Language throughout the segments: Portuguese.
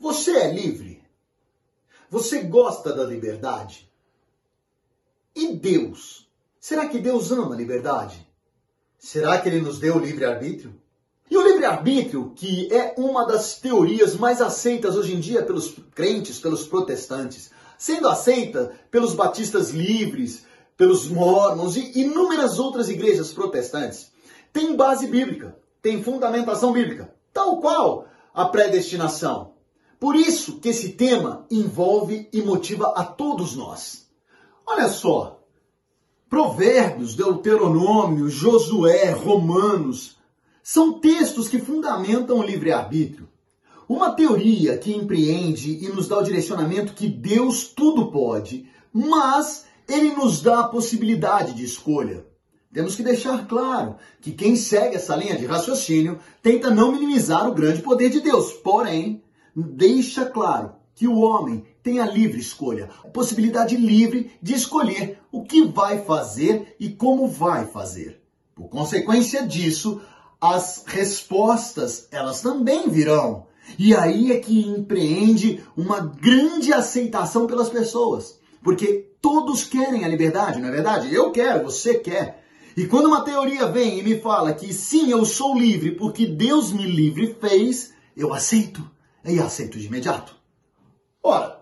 Você é livre? Você gosta da liberdade? E Deus? Será que Deus ama a liberdade? Será que ele nos deu o livre-arbítrio? E o livre-arbítrio, que é uma das teorias mais aceitas hoje em dia pelos crentes, pelos protestantes, sendo aceita pelos batistas livres, pelos mormons e inúmeras outras igrejas protestantes, tem base bíblica, tem fundamentação bíblica, tal qual a predestinação. Por isso que esse tema envolve e motiva a todos nós. Olha só, Provérbios, Deuteronômio, Josué, Romanos, são textos que fundamentam o livre-arbítrio. Uma teoria que empreende e nos dá o direcionamento que Deus tudo pode, mas ele nos dá a possibilidade de escolha. Temos que deixar claro que quem segue essa linha de raciocínio tenta não minimizar o grande poder de Deus, porém, deixa claro que o homem tem a livre escolha, a possibilidade livre de escolher o que vai fazer e como vai fazer. Por consequência disso, as respostas, elas também virão. E aí é que empreende uma grande aceitação pelas pessoas. Porque todos querem a liberdade, não é verdade? Eu quero, você quer. E quando uma teoria vem e me fala que sim, eu sou livre porque Deus me livre fez, eu aceito. E aceito de imediato. Ora,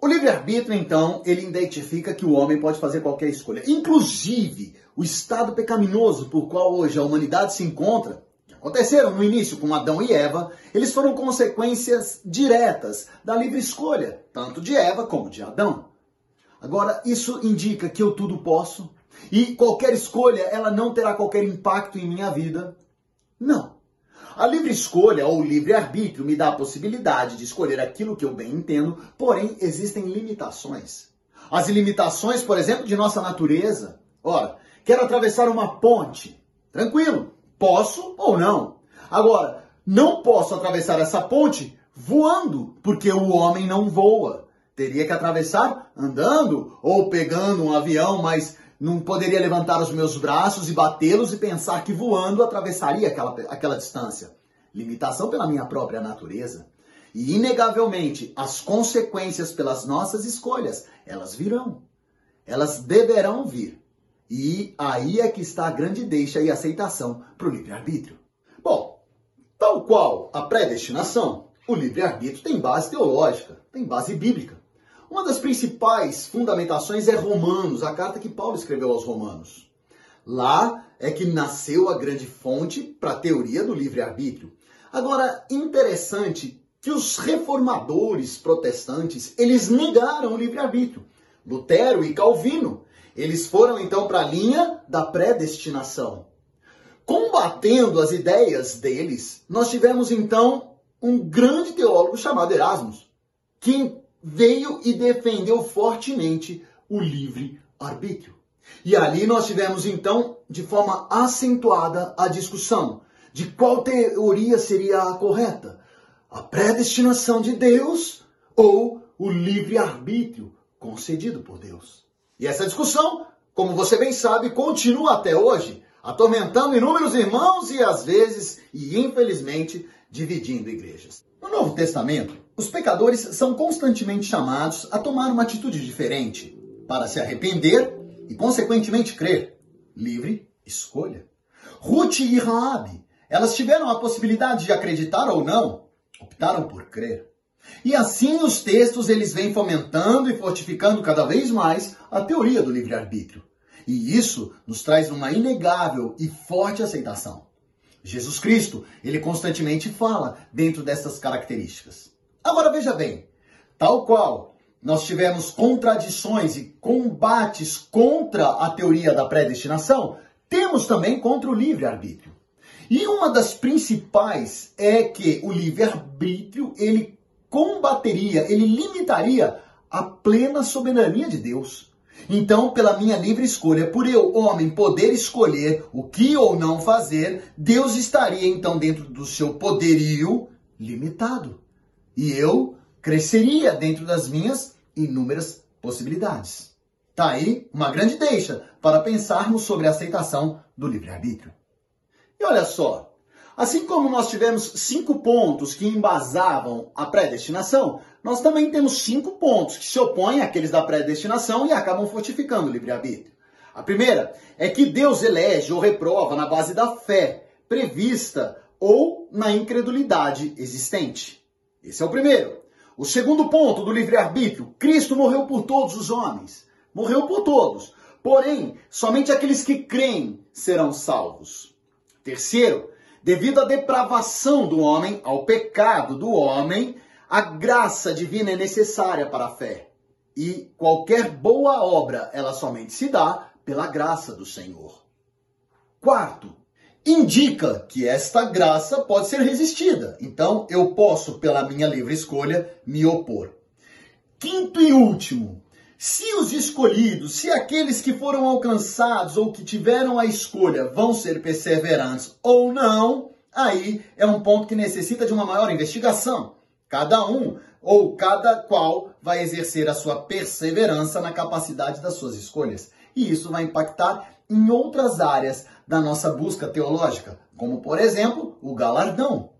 o livre-arbítrio, então, ele identifica que o homem pode fazer qualquer escolha. Inclusive, o estado pecaminoso por qual hoje a humanidade se encontra, que aconteceram no início com Adão e Eva, eles foram consequências diretas da livre escolha, tanto de Eva como de Adão. Agora, isso indica que eu tudo posso e qualquer escolha ela não terá qualquer impacto em minha vida? Não. A livre escolha ou livre arbítrio me dá a possibilidade de escolher aquilo que eu bem entendo, porém existem limitações. As limitações, por exemplo, de nossa natureza. Ora, quero atravessar uma ponte. Tranquilo, posso ou não. Agora, não posso atravessar essa ponte voando, porque o homem não voa. Teria que atravessar andando ou pegando um avião, mas não poderia levantar os meus braços e batê-los e pensar que voando atravessaria aquela, aquela distância. Limitação pela minha própria natureza. E, inegavelmente, as consequências pelas nossas escolhas, elas virão. Elas deverão vir. E aí é que está a grande deixa e aceitação para o livre-arbítrio. Bom, tal qual a predestinação, o livre-arbítrio tem base teológica, tem base bíblica. Uma das principais fundamentações é Romanos, a carta que Paulo escreveu aos Romanos. Lá é que nasceu a grande fonte para a teoria do livre-arbítrio. Agora, interessante que os reformadores protestantes, eles negaram o livre-arbítrio. Lutero e Calvino, eles foram então para a linha da predestinação. Combatendo as ideias deles, nós tivemos então um grande teólogo chamado Erasmus, que veio e defendeu fortemente o livre arbítrio. E ali nós tivemos então, de forma acentuada, a discussão de qual teoria seria a correta: a predestinação de Deus ou o livre arbítrio concedido por Deus. E essa discussão, como você bem sabe, continua até hoje, atormentando inúmeros irmãos e às vezes, e infelizmente, dividindo igrejas. No Novo Testamento, os pecadores são constantemente chamados a tomar uma atitude diferente para se arrepender e, consequentemente, crer. Livre escolha. Ruth e Raabe, elas tiveram a possibilidade de acreditar ou não, optaram por crer. E assim os textos eles vêm fomentando e fortificando cada vez mais a teoria do livre-arbítrio. E isso nos traz uma inegável e forte aceitação. Jesus Cristo, ele constantemente fala dentro dessas características. Agora veja bem, tal qual nós tivemos contradições e combates contra a teoria da predestinação, temos também contra o livre-arbítrio. E uma das principais é que o livre-arbítrio ele combateria, ele limitaria a plena soberania de Deus. Então, pela minha livre escolha, por eu, homem, poder escolher o que ou não fazer, Deus estaria então dentro do seu poderio limitado e eu cresceria dentro das minhas inúmeras possibilidades. Tá aí uma grande deixa para pensarmos sobre a aceitação do livre-arbítrio. E olha só, Assim como nós tivemos cinco pontos que embasavam a predestinação, nós também temos cinco pontos que se opõem àqueles da predestinação e acabam fortificando o livre-arbítrio. A primeira é que Deus elege ou reprova na base da fé prevista ou na incredulidade existente. Esse é o primeiro. O segundo ponto do livre-arbítrio: Cristo morreu por todos os homens. Morreu por todos. Porém, somente aqueles que creem serão salvos. Terceiro, devido à depravação do homem, ao pecado do homem, a graça divina é necessária para a fé. E qualquer boa obra, ela somente se dá pela graça do Senhor. Quarto, indica que esta graça pode ser resistida. Então, eu posso, pela minha livre escolha, me opor. Quinto e último, se os escolhidos, se aqueles que foram alcançados ou que tiveram a escolha vão ser perseverantes ou não, aí é um ponto que necessita de uma maior investigação. Cada um ou cada qual vai exercer a sua perseverança na capacidade das suas escolhas. E isso vai impactar em outras áreas da nossa busca teológica, como por exemplo o galardão.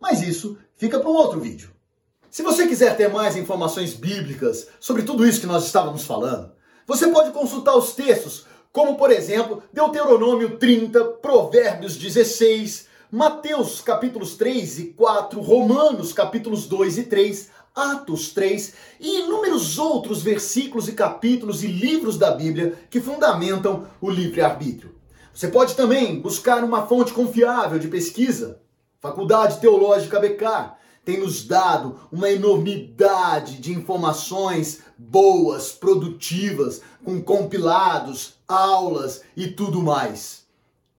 Mas isso fica para um outro vídeo. Se você quiser ter mais informações bíblicas sobre tudo isso que nós estávamos falando, você pode consultar os textos, como por exemplo Deuteronômio 30, Provérbios 16, Mateus capítulos 3 e 4, Romanos capítulos 2 e 3, Atos 3 e inúmeros outros versículos e capítulos e livros da Bíblia que fundamentam o livre-arbítrio. Você pode também buscar uma fonte confiável de pesquisa. Faculdade Teológica BK tem nos dado uma enormidade de informações boas, produtivas, com compilados, aulas e tudo mais.